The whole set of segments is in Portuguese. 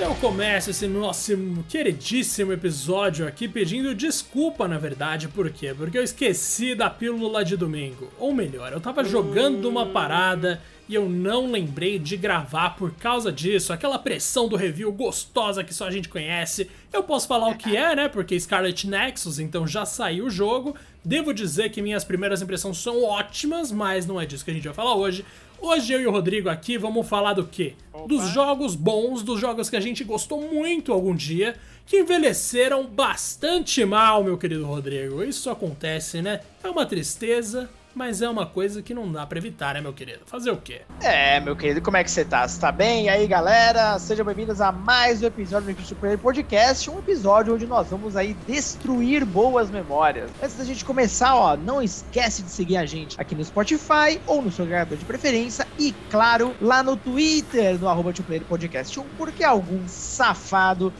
Eu começo esse nosso queridíssimo episódio aqui pedindo desculpa, na verdade, por quê? Porque eu esqueci da pílula de domingo. Ou melhor, eu tava jogando uma parada e eu não lembrei de gravar por causa disso. Aquela pressão do review gostosa que só a gente conhece. Eu posso falar o que é, né? Porque Scarlet Nexus, então já saiu o jogo. Devo dizer que minhas primeiras impressões são ótimas, mas não é disso que a gente vai falar hoje. Hoje eu e o Rodrigo aqui vamos falar do quê? Dos jogos bons, dos jogos que a gente gostou muito algum dia, que envelheceram bastante mal, meu querido Rodrigo. Isso acontece, né? É uma tristeza, mas é uma coisa que não dá para evitar, né, meu querido? Fazer o quê? É, meu querido, como é que você tá? Você tá bem? E aí, galera? Sejam bem-vindos a mais um episódio do Player Podcast, um episódio onde nós vamos aí destruir boas memórias. Antes da gente começar, ó, não esquece de seguir a gente aqui no Spotify ou no seu agregador de preferência e, claro, lá no Twitter, no arroba Podcast 1, porque algum safado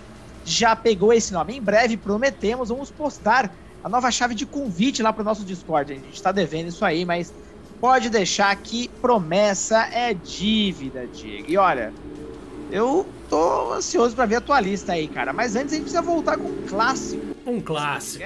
já pegou esse nome. Em breve, prometemos, vamos postar a nova chave de convite lá para o nosso Discord. A gente está devendo isso aí, mas pode deixar que promessa é dívida, Diego. E olha, eu tô ansioso para ver a tua lista aí, cara. Mas antes a gente precisa voltar com um clássico. Um clássico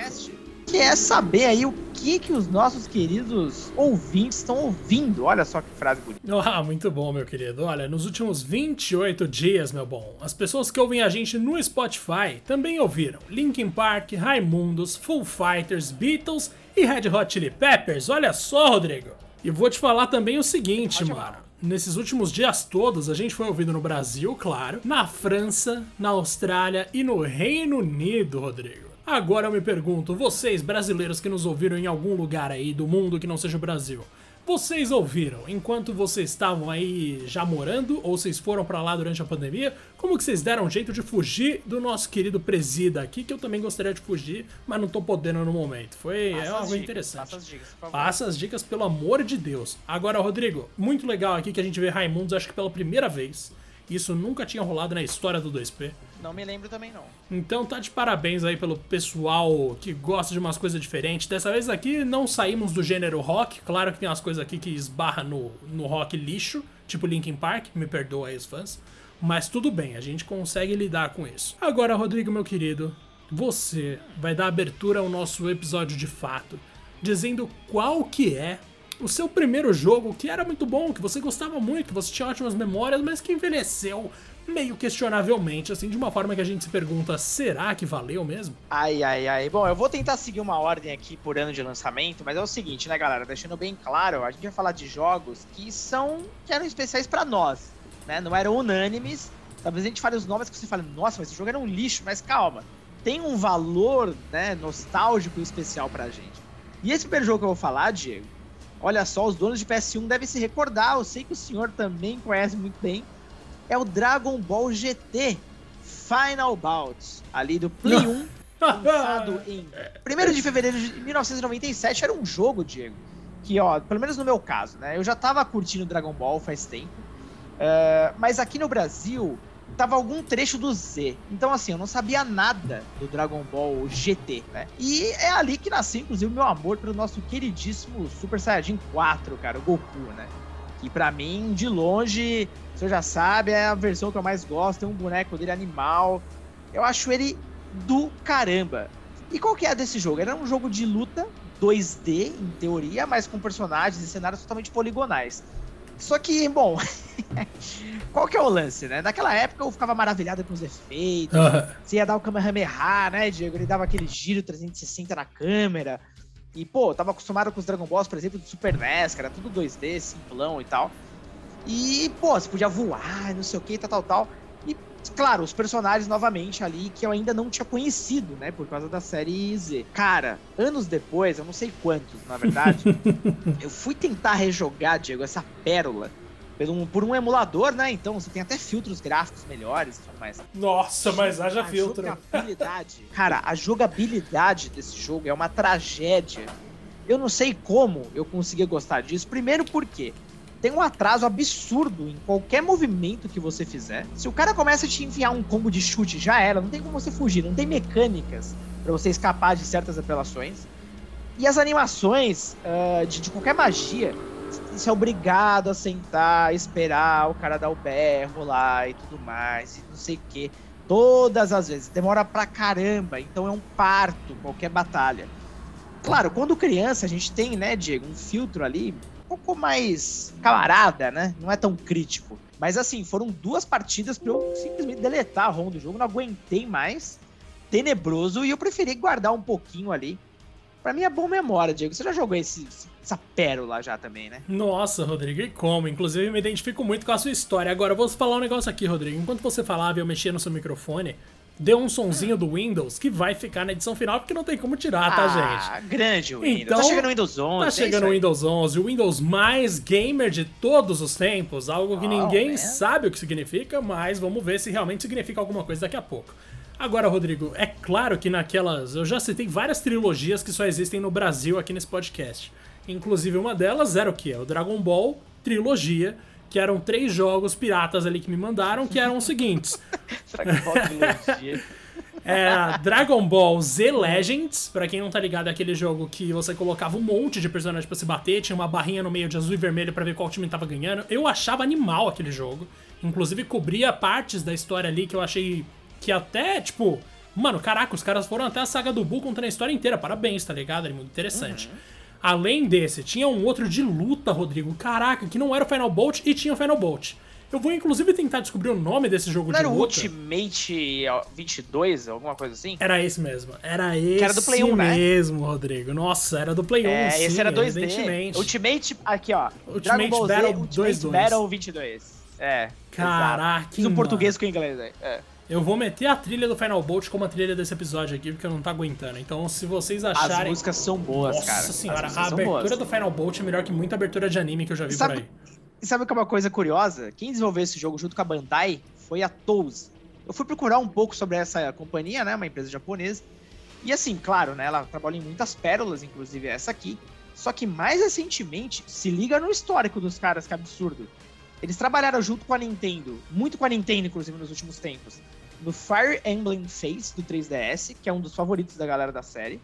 que é saber aí o que que os nossos queridos ouvintes estão ouvindo. Olha só que frase bonita. Ah, muito bom, meu querido. Olha, nos últimos 28 dias, meu bom, as pessoas que ouvem a gente no Spotify também ouviram Linkin Park, Raimundos, Full Fighters, Beatles e Red Hot Chili Peppers. Olha só, Rodrigo. E vou te falar também o seguinte, Pode mano. Falar. Nesses últimos dias todos, a gente foi ouvido no Brasil, claro, na França, na Austrália e no Reino Unido, Rodrigo. Agora eu me pergunto, vocês brasileiros que nos ouviram em algum lugar aí do mundo que não seja o Brasil, vocês ouviram enquanto vocês estavam aí já morando ou vocês foram para lá durante a pandemia? Como que vocês deram um jeito de fugir do nosso querido presida aqui, que eu também gostaria de fugir, mas não tô podendo no momento. Foi é algo dicas, interessante. Passa as dicas, por favor. Passa as dicas, pelo amor de Deus. Agora, Rodrigo, muito legal aqui que a gente vê Raimundos, acho que pela primeira vez. Isso nunca tinha rolado na história do 2P. Não me lembro também, não. Então tá de parabéns aí pelo pessoal que gosta de umas coisas diferentes. Dessa vez aqui não saímos do gênero rock. Claro que tem umas coisas aqui que esbarra no, no rock lixo, tipo Linkin Park, me perdoa aí os fãs. Mas tudo bem, a gente consegue lidar com isso. Agora, Rodrigo, meu querido, você vai dar abertura ao nosso episódio de fato, dizendo qual que é o seu primeiro jogo que era muito bom, que você gostava muito, que você tinha ótimas memórias, mas que envelheceu meio questionavelmente, assim, de uma forma que a gente se pergunta, será que valeu mesmo? Ai, ai, ai. Bom, eu vou tentar seguir uma ordem aqui por ano de lançamento, mas é o seguinte, né, galera? Deixando bem claro, a gente vai falar de jogos que são. que eram especiais para nós, né? Não eram unânimes. Talvez a gente fale os nomes que você fala, nossa, mas esse jogo era um lixo, mas calma. Tem um valor, né, nostálgico e especial pra gente. E esse primeiro jogo que eu vou falar, Diego, olha só, os donos de PS1 devem se recordar, eu sei que o senhor também conhece muito bem é o Dragon Ball GT Final Bout, ali do Play 1, lançado em 1 de fevereiro de 1997. Era um jogo, Diego, que, ó, pelo menos no meu caso, né? Eu já tava curtindo Dragon Ball faz tempo, uh, mas aqui no Brasil tava algum trecho do Z. Então, assim, eu não sabia nada do Dragon Ball GT, né? E é ali que nasceu, inclusive, o meu amor pelo nosso queridíssimo Super Saiyajin 4, cara, o Goku, né? Que para mim, de longe, você já sabe, é a versão que eu mais gosto. Tem um boneco dele animal. Eu acho ele do caramba. E qual que é desse jogo? Era um jogo de luta 2D, em teoria, mas com personagens e cenários totalmente poligonais. Só que, bom, qual que é o lance, né? Naquela época eu ficava maravilhado com os efeitos. Uhum. Você ia dar o Kamehameha, né, Diego? Ele dava aquele giro 360 na câmera. E, pô, eu tava acostumado com os Dragon Balls, por exemplo, do Super NES, que era tudo 2D, simplão e tal. E, pô, você podia voar, não sei o que, tal, tal, tal. E, claro, os personagens novamente ali que eu ainda não tinha conhecido, né? Por causa da série Z. Cara, anos depois, eu não sei quantos, na verdade, eu fui tentar rejogar, Diego, essa pérola. Por um, por um emulador, né? Então você tem até filtros gráficos melhores e tudo mais. Nossa, mas haja a filtro. Jogabilidade. cara, a jogabilidade desse jogo é uma tragédia. Eu não sei como eu conseguia gostar disso. Primeiro porque tem um atraso absurdo em qualquer movimento que você fizer. Se o cara começa a te enviar um combo de chute, já era, não tem como você fugir, não tem mecânicas para você escapar de certas apelações. E as animações uh, de, de, qualquer magia você é obrigado a sentar, esperar o cara dar o berro lá e tudo mais, e não sei o quê. Todas as vezes. Demora pra caramba. Então é um parto qualquer batalha. Claro, quando criança a gente tem, né, Diego, um filtro ali pouco mais camarada, né? Não é tão crítico. Mas assim, foram duas partidas pra eu simplesmente deletar a ROM do jogo, não aguentei mais. Tenebroso e eu preferi guardar um pouquinho ali. Pra mim é boa memória, Diego. Você já jogou esse, essa pérola já também, né? Nossa, Rodrigo, e como? Inclusive, eu me identifico muito com a sua história. Agora, eu vou falar um negócio aqui, Rodrigo. Enquanto você falava e eu mexia no seu microfone, deu um sonzinho do Windows que vai ficar na edição final, porque não tem como tirar, tá, ah, gente? grande Windows. Então, tá chegando o Windows 11. Tá chegando o Windows 11, o Windows mais gamer de todos os tempos. Algo que oh, ninguém man. sabe o que significa, mas vamos ver se realmente significa alguma coisa daqui a pouco. Agora, Rodrigo, é claro que naquelas. Eu já citei várias trilogias que só existem no Brasil aqui nesse podcast. Inclusive, uma delas era o que? O Dragon Ball Trilogia, que eram três jogos piratas ali que me mandaram, que eram os seguintes. Dragon Ball Trilogia. É, Dragon Ball Z Legends, pra quem não tá ligado, é aquele jogo que você colocava um monte de personagens pra se bater, tinha uma barrinha no meio de azul e vermelho para ver qual time tava ganhando. Eu achava animal aquele jogo. Inclusive cobria partes da história ali que eu achei que até, tipo, mano, caraca, os caras foram até a saga do Buu contando a história inteira. Parabéns, tá ligado? É muito interessante. Uhum. Além desse, tinha um outro de luta, Rodrigo. Caraca, que não era o Final Bolt e tinha o Final Bolt. Eu vou inclusive tentar descobrir o nome desse jogo não de luta. Era o Ultimate 22, alguma coisa assim? Era esse mesmo. Era esse que era do Play 1, né? mesmo, Rodrigo. Nossa, era do Play 1, é, sim, esse era 2D. Ultimate, aqui ó. Ultimate Battle Z, Ultimate 22. Battle 22. É. Caraca, um português com inglês aí. É. Eu vou meter a trilha do Final Bolt como a trilha desse episódio aqui, porque eu não tô aguentando. Então, se vocês acharem. As músicas são boas, Nossa cara. Nossa senhora, a abertura do Final Bolt é melhor que muita abertura de anime que eu já vi sabe, por aí. E sabe que é uma coisa curiosa? Quem desenvolveu esse jogo junto com a Bandai foi a Touse. Eu fui procurar um pouco sobre essa companhia, né? Uma empresa japonesa. E assim, claro, né? Ela trabalha em muitas pérolas, inclusive essa aqui. Só que mais recentemente, se liga no histórico dos caras, que absurdo. Eles trabalharam junto com a Nintendo, muito com a Nintendo, inclusive, nos últimos tempos no Fire Emblem Face do 3DS, que é um dos favoritos da galera da série,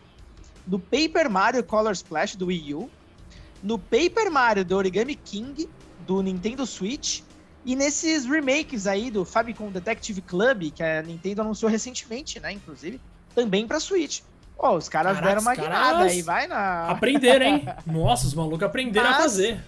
no Paper Mario Color Splash do Wii U, no Paper Mario do Origami King do Nintendo Switch e nesses remakes aí do Famicom Detective Club que a Nintendo anunciou recentemente, né, inclusive, também para Switch. Pô, os caras Caraca, deram uma guinada aí, vai na. Aprenderam, hein? Nossa, os malucos aprenderam Mas... a fazer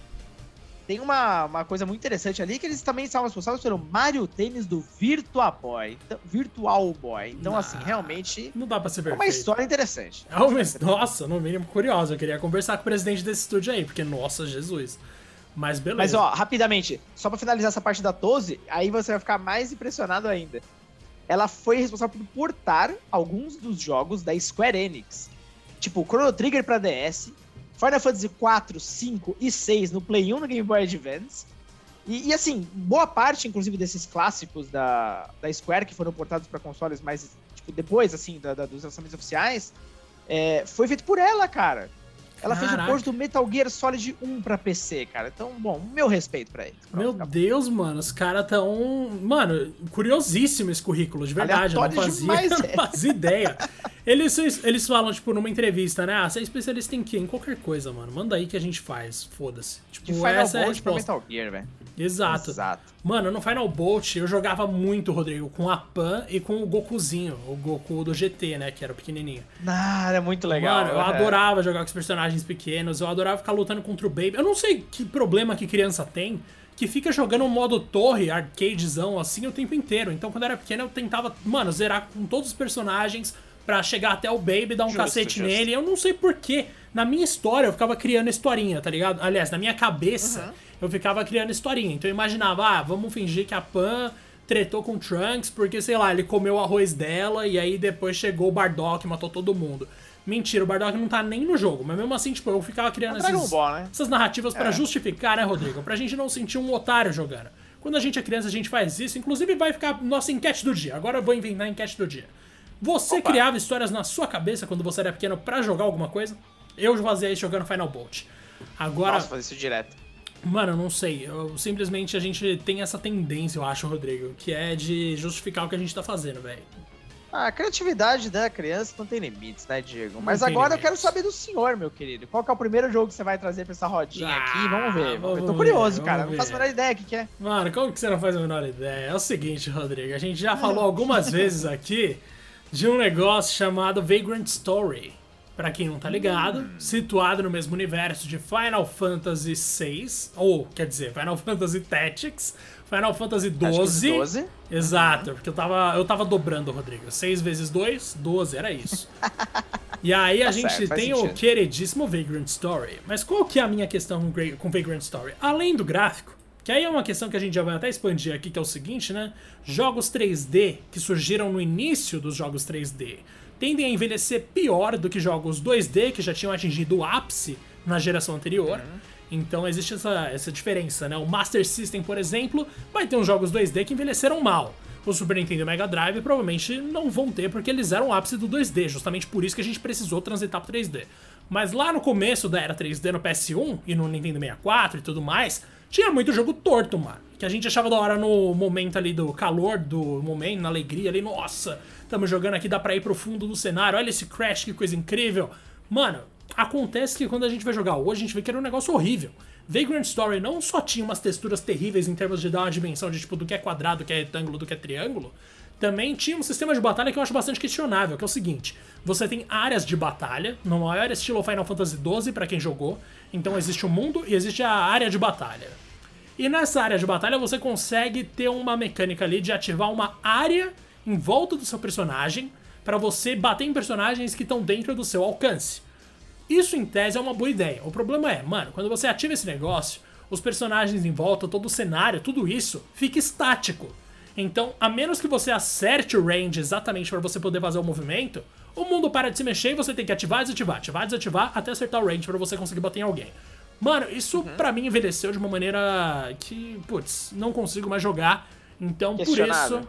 tem uma, uma coisa muito interessante ali que eles também estavam responsáveis pelo Mario Tênis do Virtua Boy, então, Virtual Boy. Então, assim, realmente. Não dá pra ser perfeito. É uma história interessante. É uma, nossa, no mínimo curioso. Eu queria conversar com o presidente desse estúdio aí, porque, nossa, Jesus. Mas beleza. Mas, ó, rapidamente, só pra finalizar essa parte da Tose, aí você vai ficar mais impressionado ainda. Ela foi responsável por portar alguns dos jogos da Square Enix. Tipo, Chrono Trigger pra DS, Final Fantasy 4, 5 e 6 no Play 1 no Game Boy Advance. E, e, assim, boa parte, inclusive, desses clássicos da, da Square que foram portados para consoles mais, tipo, depois, assim, da, da, dos lançamentos oficiais, é, foi feito por ela, cara. Ela Caraca. fez o port do Metal Gear Solid 1 pra PC, cara. Então, bom, meu respeito pra ele. Meu Deus, mano, os caras tão. Mano, curiosíssimo esse currículo, de verdade. Eu não fazia, demais, não fazia ideia. Eles, eles falam, tipo, numa entrevista, né? Ah, você é especialista em quê? Em qualquer coisa, mano. Manda aí que a gente faz. Foda-se. Tipo, de Final essa Bolt é a pra Metal Gear, velho. Exato. Exato. Mano, no Final Bolt eu jogava muito, Rodrigo, com a Pan e com o Gokuzinho, o Goku do GT, né? Que era o pequenininho. Ah, era muito legal. Mano, eu é. adorava jogar com os personagens pequenos, eu adorava ficar lutando contra o Baby. Eu não sei que problema que criança tem, que fica jogando um modo torre, arcadezão, assim, o tempo inteiro. Então, quando eu era pequeno, eu tentava, mano, zerar com todos os personagens para chegar até o Baby, dar um justo, cacete justo. nele. Eu não sei porquê. Na minha história, eu ficava criando historinha, tá ligado? Aliás, na minha cabeça, uhum. eu ficava criando historinha. Então eu imaginava, ah, vamos fingir que a Pan tretou com o Trunks porque, sei lá, ele comeu o arroz dela e aí depois chegou o Bardock e matou todo mundo. Mentira, o Bardock não tá nem no jogo, mas mesmo assim, tipo, eu ficava criando é esses, Ball, né? essas narrativas é. para justificar, né, Rodrigo? Pra gente não sentir um otário jogando. Quando a gente é criança, a gente faz isso. Inclusive, vai ficar nossa enquete do dia. Agora eu vou inventar a enquete do dia. Você Opa. criava histórias na sua cabeça quando você era pequeno para jogar alguma coisa? Eu fazia isso jogando Final Bolt. Agora. Nossa, fazer isso direto. Mano, eu não sei. Eu, simplesmente a gente tem essa tendência, eu acho, Rodrigo, que é de justificar o que a gente tá fazendo, velho. A criatividade da criança não tem limites, né, Diego? Mas agora limites. eu quero saber do senhor, meu querido. Qual que é o primeiro jogo que você vai trazer pra essa rodinha ah, aqui? Vamos ver. Vamos ver. Tô curioso, ver, cara. Não faço a menor ideia o que, que é. Mano, como que você não faz a menor ideia? É o seguinte, Rodrigo. A gente já falou algumas vezes aqui de um negócio chamado Vagrant Story. Pra quem não tá ligado, hum. situado no mesmo universo de Final Fantasy VI, ou quer dizer, Final Fantasy Tactics, Final Fantasy 12. 12. Exato, uhum. porque eu tava, eu tava dobrando, Rodrigo. 6 vezes 2, 12, era isso. e aí a tá gente certo, tem o queridíssimo Vagrant Story. Mas qual que é a minha questão com Vagrant Story? Além do gráfico, que aí é uma questão que a gente já vai até expandir aqui, que é o seguinte, né? Jogos 3D que surgiram no início dos jogos 3D tendem a envelhecer pior do que jogos 2D que já tinham atingido o ápice na geração anterior. Uhum. Então existe essa, essa diferença, né? O Master System, por exemplo, vai ter uns jogos 2D que envelheceram mal. O Super Nintendo e o Mega Drive provavelmente não vão ter, porque eles eram o ápice do 2D, justamente por isso que a gente precisou transitar pro 3D. Mas lá no começo da era 3D no PS1 e no Nintendo 64 e tudo mais, tinha muito jogo torto, mano. Que a gente achava da hora no momento ali do calor do momento, na alegria ali, nossa, estamos jogando aqui, dá pra ir pro fundo do cenário, olha esse Crash, que coisa incrível. Mano, Acontece que quando a gente vai jogar hoje, a gente vê que era um negócio horrível. Vagrant Story não só tinha umas texturas terríveis em termos de dar uma dimensão de tipo do que é quadrado, do que é retângulo, do que é triângulo, também tinha um sistema de batalha que eu acho bastante questionável, que é o seguinte: você tem áreas de batalha, no maior estilo Final Fantasy XII para quem jogou, então existe o mundo e existe a área de batalha. E nessa área de batalha você consegue ter uma mecânica ali de ativar uma área em volta do seu personagem para você bater em personagens que estão dentro do seu alcance. Isso, em tese, é uma boa ideia. O problema é, mano, quando você ativa esse negócio, os personagens em volta, todo o cenário, tudo isso fica estático. Então, a menos que você acerte o range exatamente para você poder fazer o movimento, o mundo para de se mexer e você tem que ativar, desativar, ativar, desativar até acertar o range para você conseguir bater em alguém. Mano, isso uhum. para mim envelheceu de uma maneira que, putz, não consigo mais jogar. Então, por isso,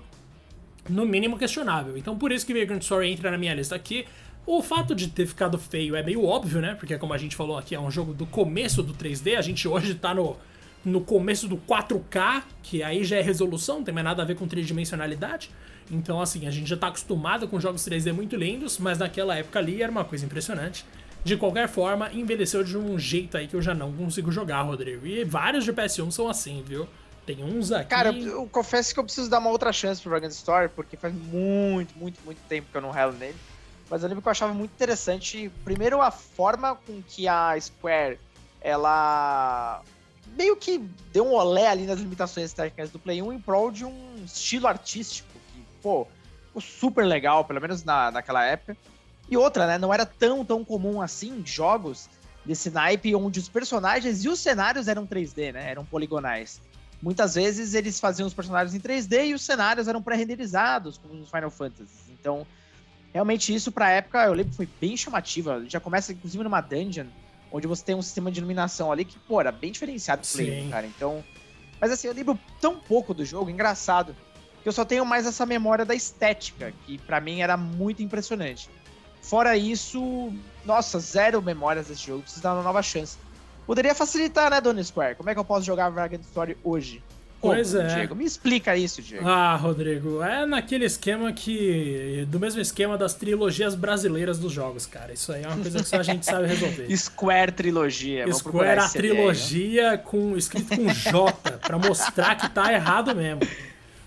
no mínimo questionável. Então, por isso que Vagrant Story entra na minha lista aqui. O fato de ter ficado feio é meio óbvio, né? Porque, como a gente falou aqui, é um jogo do começo do 3D. A gente hoje tá no, no começo do 4K, que aí já é resolução, não tem mais nada a ver com tridimensionalidade. Então, assim, a gente já tá acostumado com jogos 3D muito lindos, mas naquela época ali era uma coisa impressionante. De qualquer forma, envelheceu de um jeito aí que eu já não consigo jogar, Rodrigo. E vários de PS1 são assim, viu? Tem uns aqui. Cara, eu, eu confesso que eu preciso dar uma outra chance pro Dragon Story, porque faz muito, muito, muito tempo que eu não relo nele. Mas eu lembro que eu achava muito interessante, primeiro, a forma com que a Square, ela meio que deu um olé ali nas limitações técnicas do Play 1 em prol de um estilo artístico que, pô, ficou super legal, pelo menos na, naquela época. E outra, né, não era tão, tão comum assim jogos desse naipe onde os personagens e os cenários eram 3D, né, eram poligonais. Muitas vezes eles faziam os personagens em 3D e os cenários eram pré-renderizados, como nos Final Fantasy. Então, realmente isso pra época, eu lembro que foi bem chamativa. Já começa, inclusive, numa dungeon, onde você tem um sistema de iluminação ali que, pô, era bem diferenciado do Play, cara. Então. Mas assim, eu lembro tão pouco do jogo, engraçado, que eu só tenho mais essa memória da estética, que para mim era muito impressionante. Fora isso, nossa, zero memórias desse jogo, preciso dar uma nova chance. Poderia facilitar, né, Dona Square? Como é que eu posso jogar Vagrant Story hoje? Como, pois é. Diego? Me explica isso, Diego. Ah, Rodrigo, é naquele esquema que. Do mesmo esquema das trilogias brasileiras dos jogos, cara. Isso aí é uma coisa que só a gente sabe resolver. Square Trilogia. Square a trilogia com, escrito com J, pra mostrar que tá errado mesmo.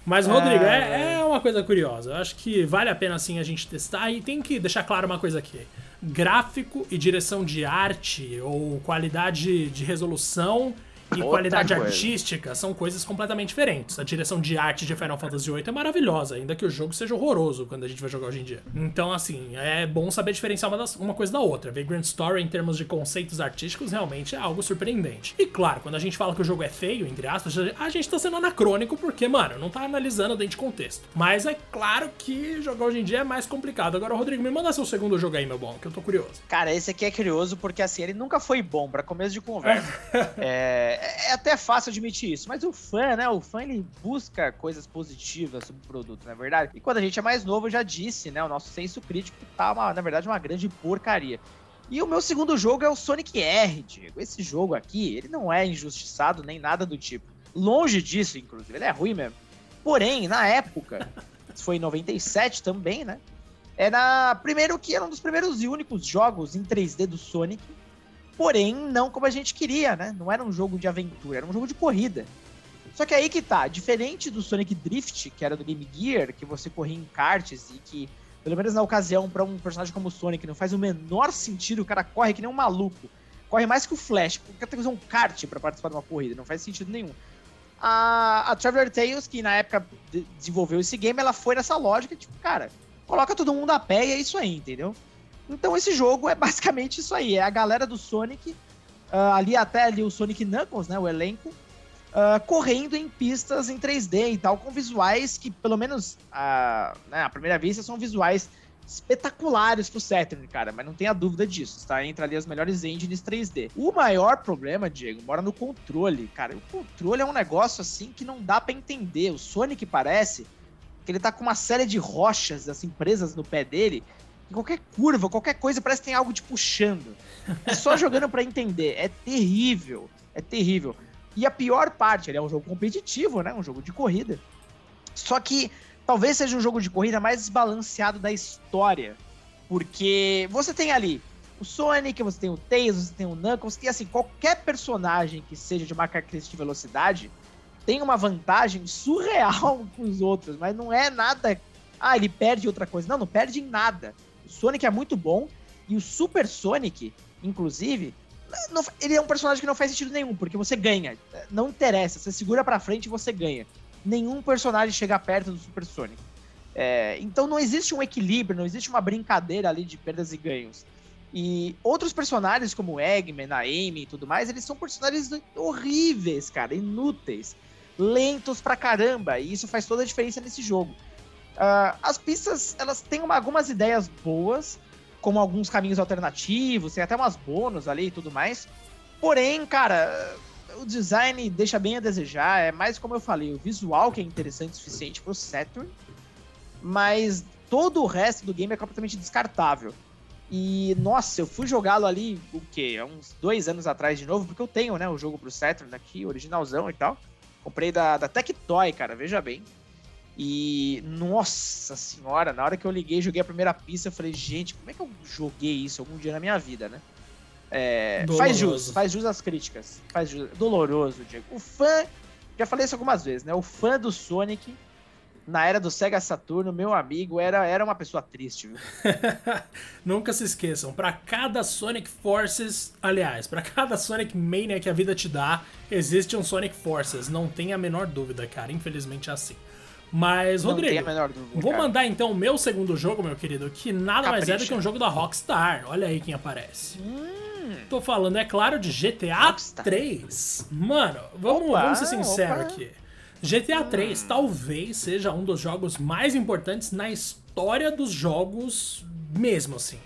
Mas, Rodrigo, é, é uma coisa curiosa. Eu acho que vale a pena assim a gente testar e tem que deixar claro uma coisa aqui. Gráfico e direção de arte, ou qualidade de resolução e Outra qualidade coisa. artística são coisas completamente diferentes. A direção de arte de Final Fantasy VIII é maravilhosa, ainda que o jogo seja horroroso quando a gente vai jogar hoje em dia. Então, assim, é bom saber diferenciar uma, das, uma coisa da outra. Vagrant Story, em termos de conceitos artísticos, realmente é algo surpreendente. E claro, quando a gente fala que o jogo é feio, entre aspas, a gente tá sendo anacrônico porque, mano, não tá analisando dentro de contexto. Mas é claro que jogar hoje em dia é mais complicado. Agora, Rodrigo, me manda seu segundo jogo aí, meu bom, que eu tô curioso. Cara, esse aqui é curioso porque, assim, ele nunca foi bom para começo de conversa. é é, é, até fácil admitir isso, mas o fã, né? O fã ele busca coisas positivas sobre o produto, não é verdade? E quando a gente é mais novo, eu já disse, né? O nosso senso crítico tá, uma, na verdade, uma grande porcaria. E o meu segundo jogo é o Sonic R, Diego. Esse jogo aqui, ele não é injustiçado nem nada do tipo. Longe disso, inclusive. Ele é ruim mesmo. Porém, na época, foi em 97 também, né? Era primeiro que era um dos primeiros e únicos jogos em 3D do Sonic, porém não como a gente queria, né? Não era um jogo de aventura, era um jogo de corrida. Só que aí que tá, diferente do Sonic Drift, que era do Game Gear, que você corria em karts e que, pelo menos na ocasião, para um personagem como o Sonic, não faz o menor sentido, o cara corre que nem um maluco. Corre mais que o Flash, porque tem que usar um kart para participar de uma corrida, não faz sentido nenhum. A, a Traveler Tales, que na época de, desenvolveu esse game, ela foi nessa lógica, tipo, cara, coloca todo mundo a pé e é isso aí, entendeu? Então esse jogo é basicamente isso aí, é a galera do Sonic, uh, ali até ali o Sonic Knuckles, né, o elenco, uh, correndo em pistas em 3D e tal, com visuais que, pelo menos uh, né, à primeira vista, são visuais espetaculares pro Saturn, cara, mas não tenha dúvida disso, tá? Entra ali as melhores engines 3D. O maior problema, Diego, mora no controle, cara. O controle é um negócio assim que não dá para entender. O Sonic parece que ele tá com uma série de rochas assim presas no pé dele. Em qualquer curva, qualquer coisa parece que tem algo te puxando. É só jogando para entender. É terrível. É terrível. E a pior parte, ele é um jogo competitivo, né? Um jogo de corrida. Só que talvez seja um jogo de corrida mais desbalanceado da história. Porque você tem ali o Sonic, você tem o Tails, você tem o Knuckles, e assim, qualquer personagem que seja de uma característica de velocidade tem uma vantagem surreal com os outros, mas não é nada. Ah, ele perde outra coisa. Não, não perde em nada. O Sonic é muito bom e o Super Sonic, inclusive, não, ele é um personagem que não faz sentido nenhum, porque você ganha. Não interessa, você segura pra frente e você ganha. Nenhum personagem chega perto do Super Sonic. É, então não existe um equilíbrio, não existe uma brincadeira ali de perdas e ganhos. E outros personagens, como o Eggman, a Amy e tudo mais, eles são personagens horríveis, cara, inúteis, lentos pra caramba, e isso faz toda a diferença nesse jogo. Uh, as pistas, elas têm uma, algumas ideias boas, como alguns caminhos alternativos, tem até umas bônus ali e tudo mais. Porém, cara, o design deixa bem a desejar. É mais como eu falei, o visual que é interessante o suficiente pro Saturn, mas todo o resto do game é completamente descartável. E, nossa, eu fui jogá-lo ali, o quê? Há uns dois anos atrás de novo, porque eu tenho, né, o jogo pro Saturn aqui, originalzão e tal. Comprei da, da Tectoy, cara, veja bem. E, nossa senhora, na hora que eu liguei, joguei a primeira pista, eu falei, gente, como é que eu joguei isso algum dia na minha vida, né? É, faz jus, faz jus às críticas. Faz jus, doloroso, Diego. O fã, já falei isso algumas vezes, né? O fã do Sonic, na era do Sega Saturno, meu amigo, era, era uma pessoa triste, viu? Nunca se esqueçam, para cada Sonic Forces, aliás, para cada Sonic Mania que a vida te dá, existe um Sonic Forces. Não tem a menor dúvida, cara. Infelizmente é assim. Mas, Não Rodrigo, dúvida, vou cara. mandar então o meu segundo jogo, meu querido, que nada Capricha. mais é do que um jogo da Rockstar. Olha aí quem aparece. Hum. Tô falando, é claro, de GTA Rockstar. 3. Mano, vamos, opa, vamos ser sinceros aqui. GTA 3 hum. talvez seja um dos jogos mais importantes na história dos jogos mesmo, assim.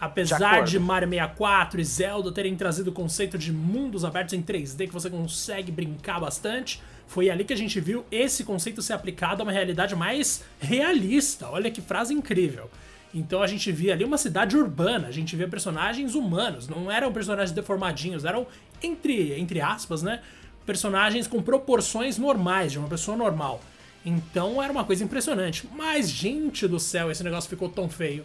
Apesar de, de, Mario 64 e Zelda terem trazido o conceito de mundos abertos em 3D que você consegue brincar bastante, foi ali que a gente viu esse conceito ser aplicado a uma realidade mais realista. Olha que frase incrível. Então a gente via ali uma cidade urbana, a gente via personagens humanos, não eram personagens deformadinhos, eram, entre, entre aspas, né? Personagens com proporções normais, de uma pessoa normal. Então era uma coisa impressionante. Mas, gente do céu, esse negócio ficou tão feio.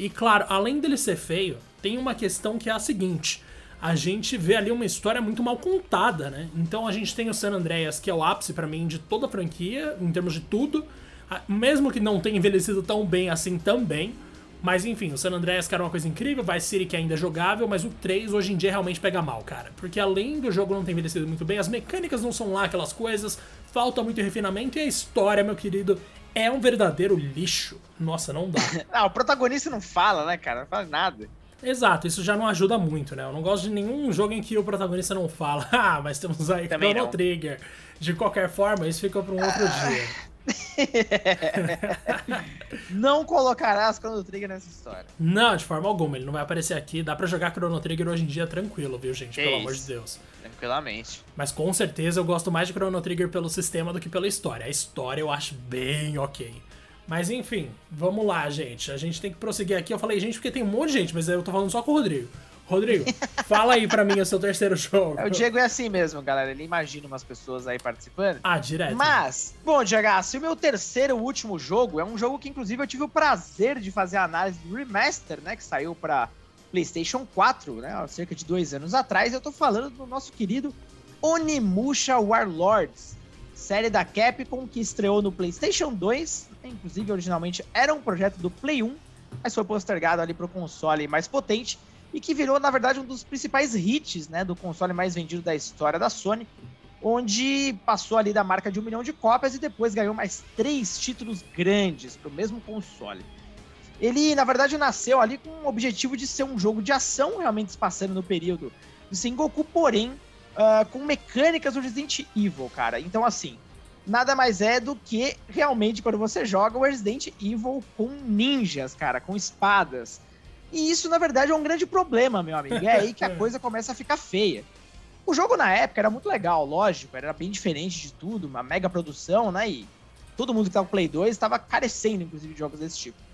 E claro, além dele ser feio, tem uma questão que é a seguinte: a gente vê ali uma história muito mal contada, né? Então a gente tem o San Andreas, que é o ápice para mim de toda a franquia, em termos de tudo, mesmo que não tenha envelhecido tão bem assim também. Mas enfim, o San Andreas que era uma coisa incrível, Vice City que ainda é jogável, mas o 3 hoje em dia realmente pega mal, cara. Porque além do jogo não ter envelhecido muito bem, as mecânicas não são lá aquelas coisas, falta muito refinamento e a história, meu querido, é um verdadeiro lixo. Nossa, não dá. ah, o protagonista não fala, né, cara? Não fala nada. Exato, isso já não ajuda muito, né? Eu não gosto de nenhum jogo em que o protagonista não fala, ah, mas temos aí Também Chrono não. Trigger. De qualquer forma, isso fica para um outro ah. dia. não colocarás Chrono Trigger nessa história. Não, de forma alguma, ele não vai aparecer aqui. Dá para jogar Chrono Trigger hoje em dia tranquilo, viu, gente? Que Pelo isso. amor de Deus. Tranquilamente. Mas com certeza eu gosto mais de Chrono Trigger pelo sistema do que pela história. A história eu acho bem ok. Mas enfim, vamos lá, gente. A gente tem que prosseguir aqui. Eu falei gente porque tem um monte de gente, mas eu tô falando só com o Rodrigo. Rodrigo, fala aí pra mim o seu terceiro jogo. O Diego é assim mesmo, galera. Ele imagina umas pessoas aí participando. Ah, direto. Mas, bom, Diego, se o meu terceiro e último jogo é um jogo que, inclusive, eu tive o prazer de fazer a análise do remaster, né? Que saiu pra PlayStation 4, né? Há cerca de dois anos atrás. Eu tô falando do nosso querido Onimusha Warlords, série da Capcom que estreou no PlayStation 2. Inclusive, originalmente era um projeto do Play 1, mas foi postergado ali pro console mais potente e que virou, na verdade, um dos principais hits né, do console mais vendido da história da Sony, onde passou ali da marca de um milhão de cópias e depois ganhou mais três títulos grandes para o mesmo console. Ele, na verdade, nasceu ali com o objetivo de ser um jogo de ação, realmente se passando no período de Sengoku, porém, uh, com mecânicas do Resident Evil, cara. Então, assim, nada mais é do que realmente quando você joga o Resident Evil com ninjas, cara, com espadas. E isso, na verdade, é um grande problema, meu amigo. É aí que a coisa começa a ficar feia. O jogo na época era muito legal, lógico, era bem diferente de tudo, uma mega produção, né? E todo mundo que tava no Play 2 estava carecendo, inclusive, de jogos desse tipo.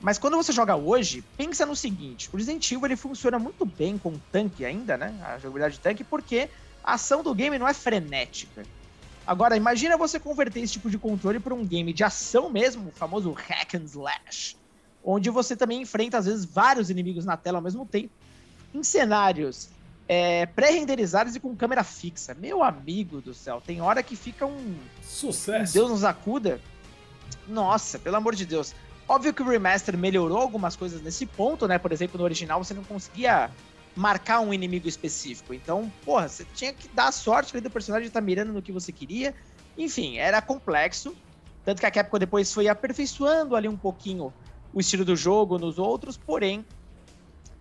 Mas quando você joga hoje, pensa no seguinte: o Resident Evil ele funciona muito bem com tanque ainda, né? A jogabilidade de tanque, porque a ação do game não é frenética. Agora, imagina você converter esse tipo de controle para um game de ação mesmo, o famoso hack and slash onde você também enfrenta, às vezes, vários inimigos na tela ao mesmo tempo, em cenários é, pré-renderizados e com câmera fixa. Meu amigo do céu, tem hora que fica um. Sucesso! Deus nos acuda. Nossa, pelo amor de Deus. Óbvio que o remaster melhorou algumas coisas nesse ponto, né? Por exemplo, no original você não conseguia marcar um inimigo específico. Então, porra, você tinha que dar sorte ali do personagem estar tá mirando no que você queria. Enfim, era complexo. Tanto que a Capcom depois foi aperfeiçoando ali um pouquinho o estilo do jogo nos outros, porém,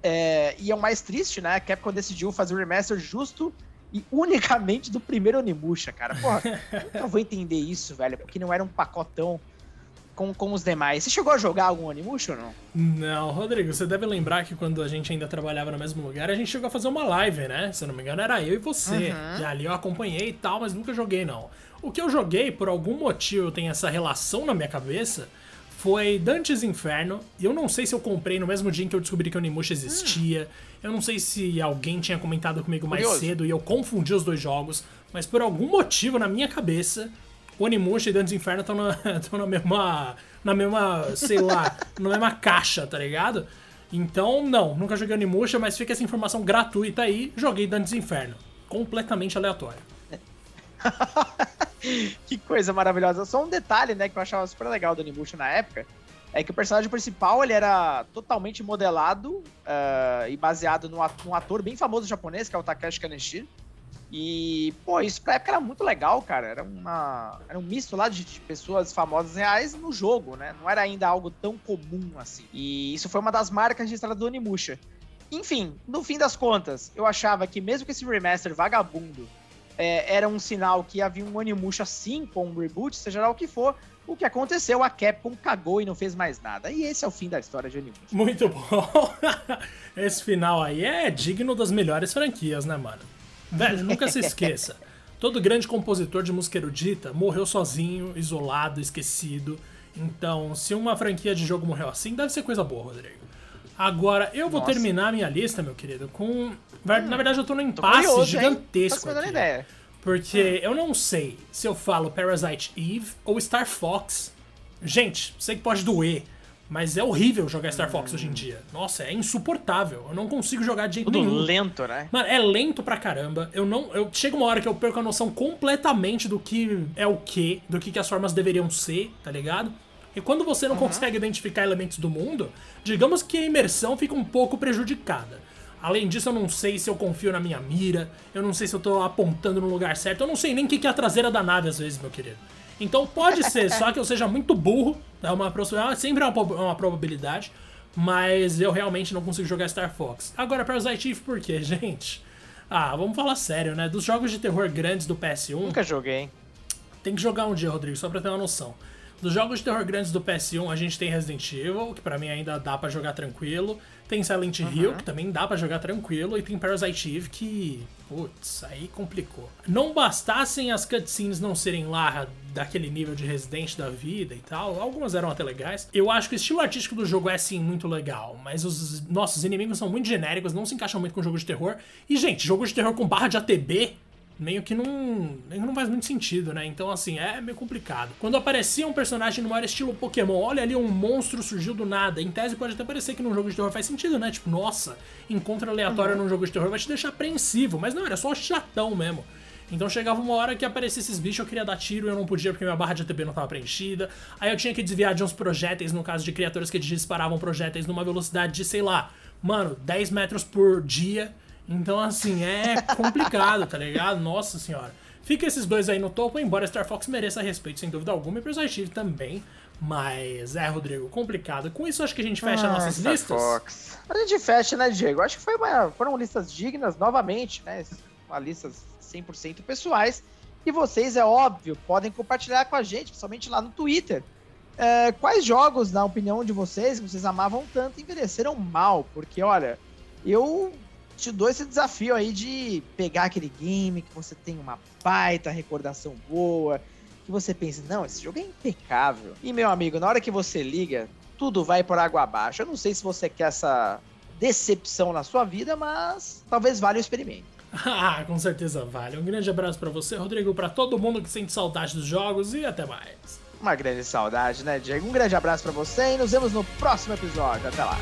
é, e é o mais triste, né? A Capcom decidiu fazer o remaster justo e unicamente do primeiro Onimusha, cara. Porra, eu vou entender isso, velho, porque não era um pacotão com, com os demais. Você chegou a jogar algum Onimusha ou não? Não, Rodrigo, você deve lembrar que quando a gente ainda trabalhava no mesmo lugar, a gente chegou a fazer uma live, né? Se eu não me engano, era eu e você. Uhum. E ali eu acompanhei e tal, mas nunca joguei, não. O que eu joguei, por algum motivo, tem essa relação na minha cabeça foi Dantes Inferno. E eu não sei se eu comprei no mesmo dia em que eu descobri que o Onimusha existia. Hum. Eu não sei se alguém tinha comentado comigo mais Curioso. cedo e eu confundi os dois jogos. Mas por algum motivo, na minha cabeça, Onimusha e Dantes Inferno estão na, na mesma. Na mesma, sei lá, na mesma caixa, tá ligado? Então, não, nunca joguei Onimusha, mas fica essa informação gratuita aí. Joguei Dantes Inferno. Completamente aleatório. que coisa maravilhosa. Só um detalhe, né, que eu achava super legal do Onimusha na época, é que o personagem principal ele era totalmente modelado uh, e baseado ator, num ator, bem famoso japonês, que é o Takashi Kaneshiro. E, pô, isso pra época era muito legal, cara. Era, uma, era um misto lá de, de, pessoas famosas reais no jogo, né? Não era ainda algo tão comum assim. E isso foi uma das marcas registradas do Onimusha. Enfim, no fim das contas, eu achava que mesmo que esse remaster vagabundo é, era um sinal que havia um Onimusha assim com um reboot, seja lá o que for. O que aconteceu, a Capcom cagou e não fez mais nada. E esse é o fim da história de Onimusha. Muito bom. Esse final aí é digno das melhores franquias, né, mano? Velho, nunca se esqueça. Todo grande compositor de música erudita morreu sozinho, isolado, esquecido. Então, se uma franquia de jogo morreu assim, deve ser coisa boa, Rodrigo. Agora, eu vou Nossa. terminar minha lista, meu querido, com. Hum. Na verdade, eu tô num impasse tô gigantesco. Aqui, ideia. Porque hum. eu não sei se eu falo Parasite Eve ou Star Fox. Gente, sei que pode doer, mas é horrível jogar Star Fox hoje em dia. Nossa, é insuportável. Eu não consigo jogar de jeito Tudo nenhum. lento, né? Mano, é lento pra caramba. Eu não. Eu, chega uma hora que eu perco a noção completamente do que é o que, do que, que as formas deveriam ser, tá ligado? E quando você não uhum. consegue identificar elementos do mundo, digamos que a imersão fica um pouco prejudicada. Além disso, eu não sei se eu confio na minha mira, eu não sei se eu tô apontando no lugar certo, eu não sei nem o que é a traseira da nave às vezes, meu querido. Então pode ser só que eu seja muito burro, é uma, é sempre é uma, uma probabilidade, mas eu realmente não consigo jogar Star Fox. Agora, Parasite Eve por quê, gente? Ah, vamos falar sério, né? Dos jogos de terror grandes do PS1... Nunca joguei. Tem que jogar um dia, Rodrigo, só pra ter uma noção. Dos jogos de terror grandes do PS1, a gente tem Resident Evil, que para mim ainda dá para jogar tranquilo. Tem Silent uhum. Hill, que também dá para jogar tranquilo. E tem Parasite Eve, que. Putz, aí complicou. Não bastassem as cutscenes não serem lá daquele nível de Resident da vida e tal. Algumas eram até legais. Eu acho que o estilo artístico do jogo é sim muito legal, mas os nossos inimigos são muito genéricos, não se encaixam muito com o jogo de terror. E, gente, jogo de terror com barra de ATB meio que não, meio que não faz muito sentido, né? Então, assim, é meio complicado. Quando aparecia um personagem no maior estilo Pokémon, olha ali, um monstro surgiu do nada. Em tese, pode até parecer que num jogo de terror faz sentido, né? Tipo, nossa, encontro aleatório uhum. num jogo de terror vai te deixar apreensivo. Mas não, era só chatão mesmo. Então chegava uma hora que aparecia esses bichos, eu queria dar tiro e eu não podia porque minha barra de ATB não estava preenchida. Aí eu tinha que desviar de uns projéteis, no caso de criaturas que disparavam projéteis numa velocidade de, sei lá, mano, 10 metros por dia. Então, assim, é complicado, tá ligado? Nossa senhora. Fica esses dois aí no topo, embora Star Fox mereça respeito, sem dúvida alguma, e Persona Steve também. Mas é, Rodrigo, complicado. Com isso, acho que a gente fecha ah, nossas Star listas. Fox. A gente fecha, né, Diego? Acho que foi uma, foram listas dignas, novamente, né? Uma listas 100% pessoais. E vocês, é óbvio, podem compartilhar com a gente, principalmente lá no Twitter. É, quais jogos, na opinião de vocês, que vocês amavam tanto, envelheceram mal? Porque, olha, eu te dou esse desafio aí de pegar aquele game que você tem uma baita recordação boa, que você pensa, não, esse jogo é impecável. E, meu amigo, na hora que você liga, tudo vai por água abaixo. Eu não sei se você quer essa decepção na sua vida, mas talvez valha o experimento. Ah, com certeza vale. Um grande abraço para você, Rodrigo, para todo mundo que sente saudade dos jogos e até mais. Uma grande saudade, né, Diego? Um grande abraço para você e nos vemos no próximo episódio. Até lá.